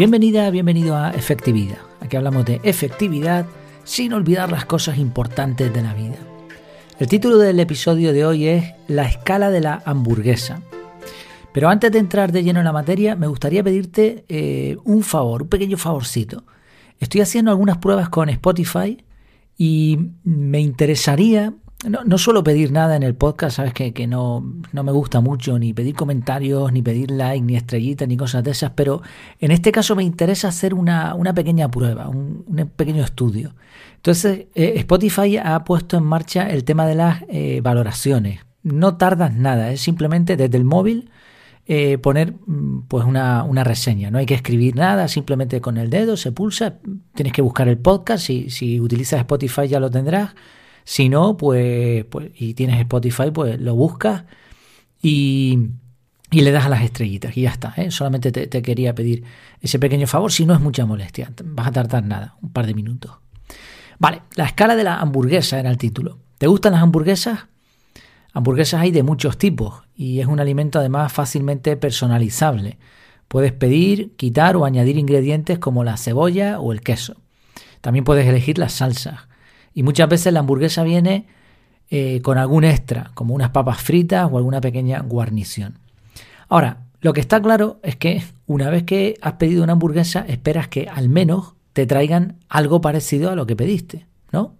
Bienvenida, bienvenido a Efectividad. Aquí hablamos de efectividad sin olvidar las cosas importantes de la vida. El título del episodio de hoy es La escala de la hamburguesa. Pero antes de entrar de lleno en la materia, me gustaría pedirte eh, un favor, un pequeño favorcito. Estoy haciendo algunas pruebas con Spotify y me interesaría no, no, suelo pedir nada en el podcast, sabes que, que no, no, me gusta mucho ni pedir comentarios, ni pedir like, ni estrellitas, ni cosas de esas, pero en este caso me interesa hacer una, una pequeña prueba, un, un, pequeño estudio. Entonces, eh, Spotify ha puesto en marcha el tema de las eh, valoraciones. No tardas nada, es simplemente desde el móvil eh, poner mm, pues una, una, reseña. No hay que escribir nada, simplemente con el dedo se pulsa, tienes que buscar el podcast, si, si utilizas Spotify ya lo tendrás si no, pues, pues, y tienes Spotify, pues lo buscas y, le das a las estrellitas y ya está. ¿eh? Solamente te, te, quería pedir ese pequeño favor, si no es mucha molestia, vas a tardar nada, un par de minutos. Vale, la escala de la hamburguesa era el título. ¿Te gustan las hamburguesas? Hamburguesas hay de muchos tipos y es un alimento además fácilmente personalizable. Puedes pedir, quitar o añadir ingredientes como la cebolla o el queso. También puedes elegir las salsas. Y muchas veces la hamburguesa viene eh, con algún extra, como unas papas fritas o alguna pequeña guarnición. Ahora, lo que está claro es que una vez que has pedido una hamburguesa, esperas que al menos te traigan algo parecido a lo que pediste, ¿no?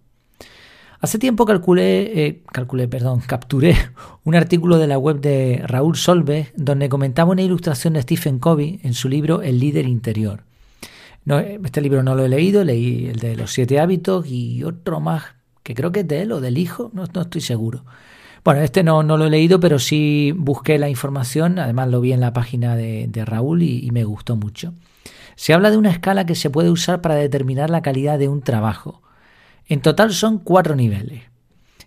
Hace tiempo calculé, eh, calculé, perdón, capturé un artículo de la web de Raúl Solves donde comentaba una ilustración de Stephen Covey en su libro El líder interior. No, este libro no lo he leído, leí el de los siete hábitos y otro más, que creo que es de él o del hijo, no, no estoy seguro. Bueno, este no, no, lo he leído, pero sí busqué la información, además lo vi en la página de, de Raúl y, me gustó mucho. Se habla de una escala que se puede usar para determinar la calidad de un trabajo. En total son cuatro niveles.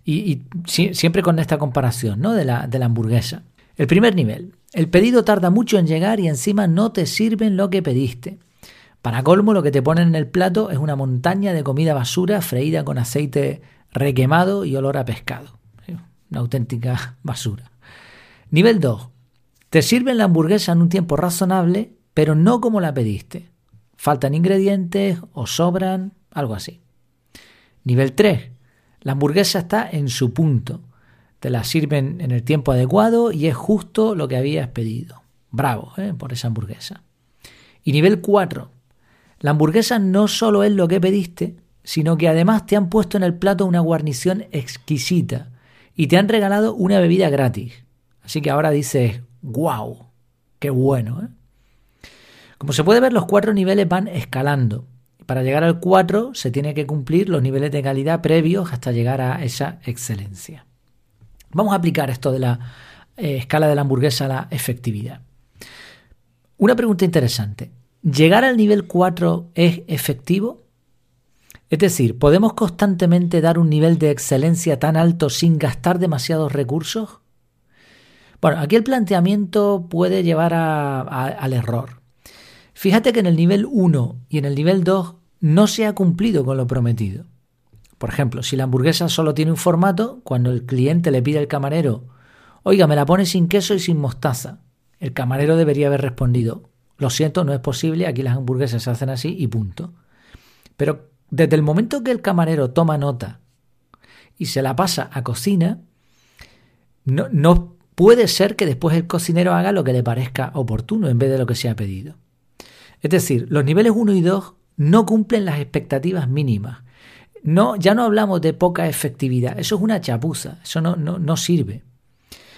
Y, y si, siempre con esta comparación ¿no? de, la, de la hamburguesa. El primer nivel. El pedido tarda mucho en llegar y encima no te sirven lo que pediste. Para colmo, lo que te ponen en el plato es una montaña de comida basura freída con aceite requemado y olor a pescado. Una auténtica basura. Nivel 2. Te sirven la hamburguesa en un tiempo razonable, pero no como la pediste. Faltan ingredientes o sobran, algo así. Nivel 3. La hamburguesa está en su punto. Te la sirven en el tiempo adecuado y es justo lo que habías pedido. Bravo ¿eh? por esa hamburguesa. Y nivel 4. La hamburguesa no solo es lo que pediste, sino que además te han puesto en el plato una guarnición exquisita y te han regalado una bebida gratis. Así que ahora dices, wow, qué bueno. ¿eh? Como se puede ver, los cuatro niveles van escalando. Para llegar al 4 se tiene que cumplir los niveles de calidad previos hasta llegar a esa excelencia. Vamos a aplicar esto de la eh, escala de la hamburguesa a la efectividad. Una pregunta interesante. ¿Llegar al nivel 4 es efectivo? Es decir, ¿podemos constantemente dar un nivel de excelencia tan alto sin gastar demasiados recursos? Bueno, aquí el planteamiento puede llevar al error. Fíjate que en el nivel 1 y en el nivel 2 no se ha cumplido con lo prometido. Por ejemplo, si la hamburguesa solo tiene un formato, cuando el cliente le pide al camarero, oiga, me la pone sin queso y sin mostaza, el camarero debería haber respondido, lo siento, no es posible, aquí las hamburguesas se hacen así y punto. Pero desde el momento que el camarero toma nota y se la pasa a cocina, no, no puede ser que después el cocinero haga lo que le parezca oportuno en vez de lo que se ha pedido. Es decir, los niveles 1 y 2 no cumplen las expectativas mínimas. No, ya no hablamos de poca efectividad, eso es una chapuza, eso no, no, no sirve.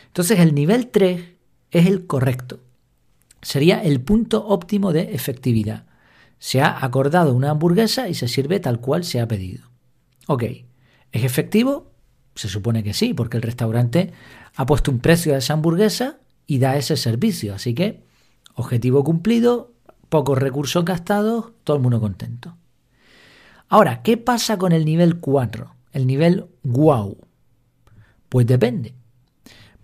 Entonces el nivel 3 es el correcto sería el punto óptimo de efectividad. Se ha acordado una hamburguesa y se sirve tal cual se ha pedido. Ok, ¿es efectivo? Se supone que sí, porque el restaurante ha puesto un precio a esa hamburguesa y da ese servicio. Así que, objetivo cumplido, pocos recursos gastados, todo el mundo contento. Ahora, ¿qué pasa con el nivel 4? El nivel wow. Pues depende.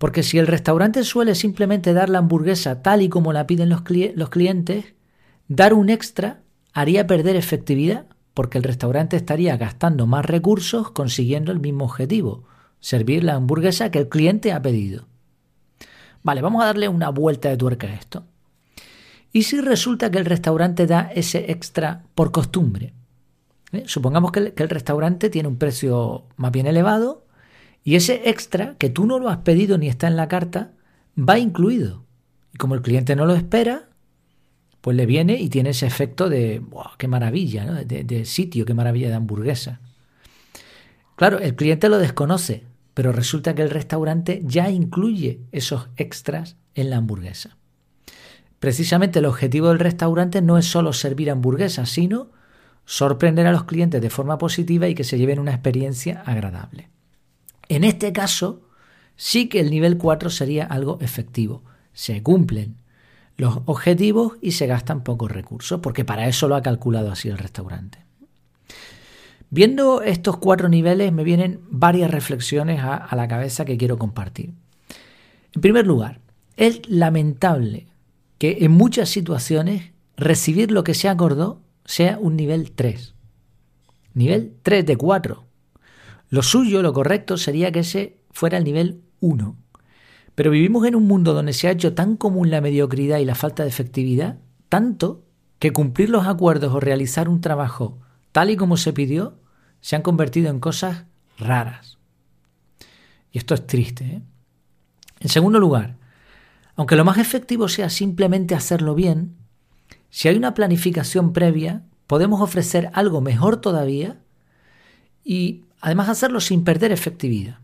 Porque si el restaurante suele simplemente dar la hamburguesa tal y como la piden los, cli los clientes, dar un extra haría perder efectividad porque el restaurante estaría gastando más recursos consiguiendo el mismo objetivo, servir la hamburguesa que el cliente ha pedido. Vale, vamos a darle una vuelta de tuerca a esto. ¿Y si resulta que el restaurante da ese extra por costumbre? ¿Eh? Supongamos que el restaurante tiene un precio más bien elevado y ese extra, que tú no lo has pedido ni está en la carta, va incluido. Y como el cliente no lo espera, pues le viene y tiene ese efecto de, wow, qué maravilla, ¿no? de, de sitio, qué maravilla de hamburguesa. Claro, el cliente lo desconoce, pero resulta que el restaurante ya incluye esos extras en la hamburguesa. Precisamente el objetivo del restaurante no es solo servir hamburguesas, sino sorprender a los clientes de forma positiva y que se lleven una experiencia agradable. En este caso, sí que el nivel 4 sería algo efectivo. Se cumplen los objetivos y se gastan pocos recursos, porque para eso lo ha calculado así el restaurante. Viendo estos cuatro niveles me vienen varias reflexiones a, a, la cabeza que quiero compartir. En primer lugar, es lamentable que en muchas situaciones recibir lo que se acordó sea un nivel 3. Nivel 3 de 4. Lo suyo, lo correcto, sería que ese fuera el nivel 1. Pero vivimos en un mundo donde se ha hecho tan común la mediocridad y la falta de efectividad, tanto que cumplir los acuerdos o realizar un trabajo tal y como se pidió se han convertido en cosas raras. Y esto es triste. ¿eh? En segundo lugar, aunque lo más efectivo sea simplemente hacerlo bien, si hay una planificación previa, podemos ofrecer algo mejor todavía y además hacerlo sin perder efectividad.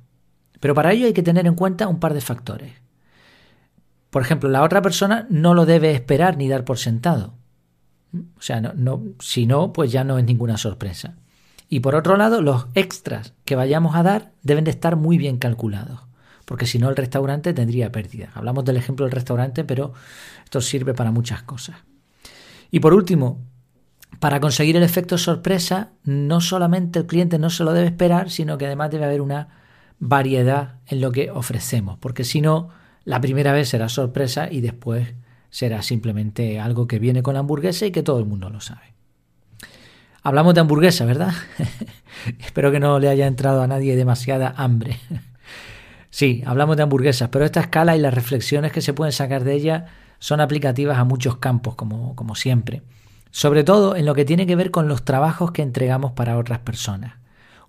Pero para ello hay que tener en cuenta un par de factores. Por ejemplo, la otra persona no lo debe esperar ni dar por sentado. O sea, no, no, si no, pues ya no es ninguna sorpresa. Y por otro lado, los extras que vayamos a dar deben de estar muy bien calculados, porque si no el restaurante tendría pérdida. Hablamos del ejemplo del restaurante, pero esto sirve para muchas cosas. Y por último, para conseguir el efecto sorpresa, no solamente el cliente no se lo debe esperar, sino que además debe haber una variedad en lo que ofrecemos, porque si no, la primera vez será sorpresa y después será simplemente algo que viene con la hamburguesa y que todo el mundo lo sabe. Hablamos de hamburguesa, ¿verdad? Espero que no le haya entrado a nadie demasiada hambre. sí, hablamos de hamburguesas, pero esta escala y las reflexiones que se pueden sacar de ella son aplicativas a muchos campos, como, como siempre. Sobre todo en lo que tiene que ver con los trabajos que entregamos para otras personas.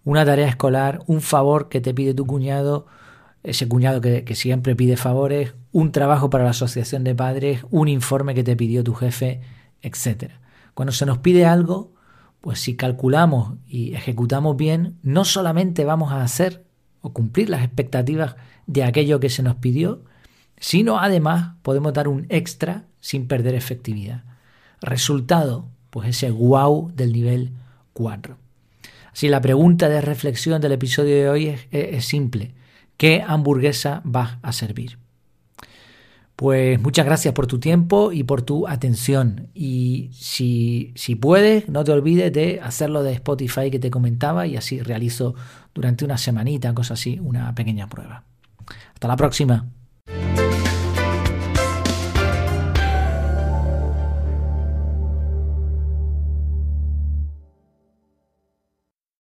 Una tarea escolar, un favor que te pide tu cuñado, ese cuñado que, siempre pide favores, un trabajo para la asociación de padres, un informe que te pidió tu jefe, etc. Cuando se nos pide algo, pues si calculamos y ejecutamos bien, no solamente vamos a hacer o cumplir las expectativas de aquello que se nos pidió, sino además podemos dar un extra sin perder efectividad. Resultado, pues ese wow del nivel 4. Así la pregunta de reflexión del episodio de hoy es, simple. ¿Qué hamburguesa vas a servir? Pues muchas gracias por tu tiempo y por tu atención. Y si, si puedes, no te olvides de hacerlo de Spotify que te comentaba y así realizo durante una semanita, cosa así, una pequeña prueba. Hasta la próxima.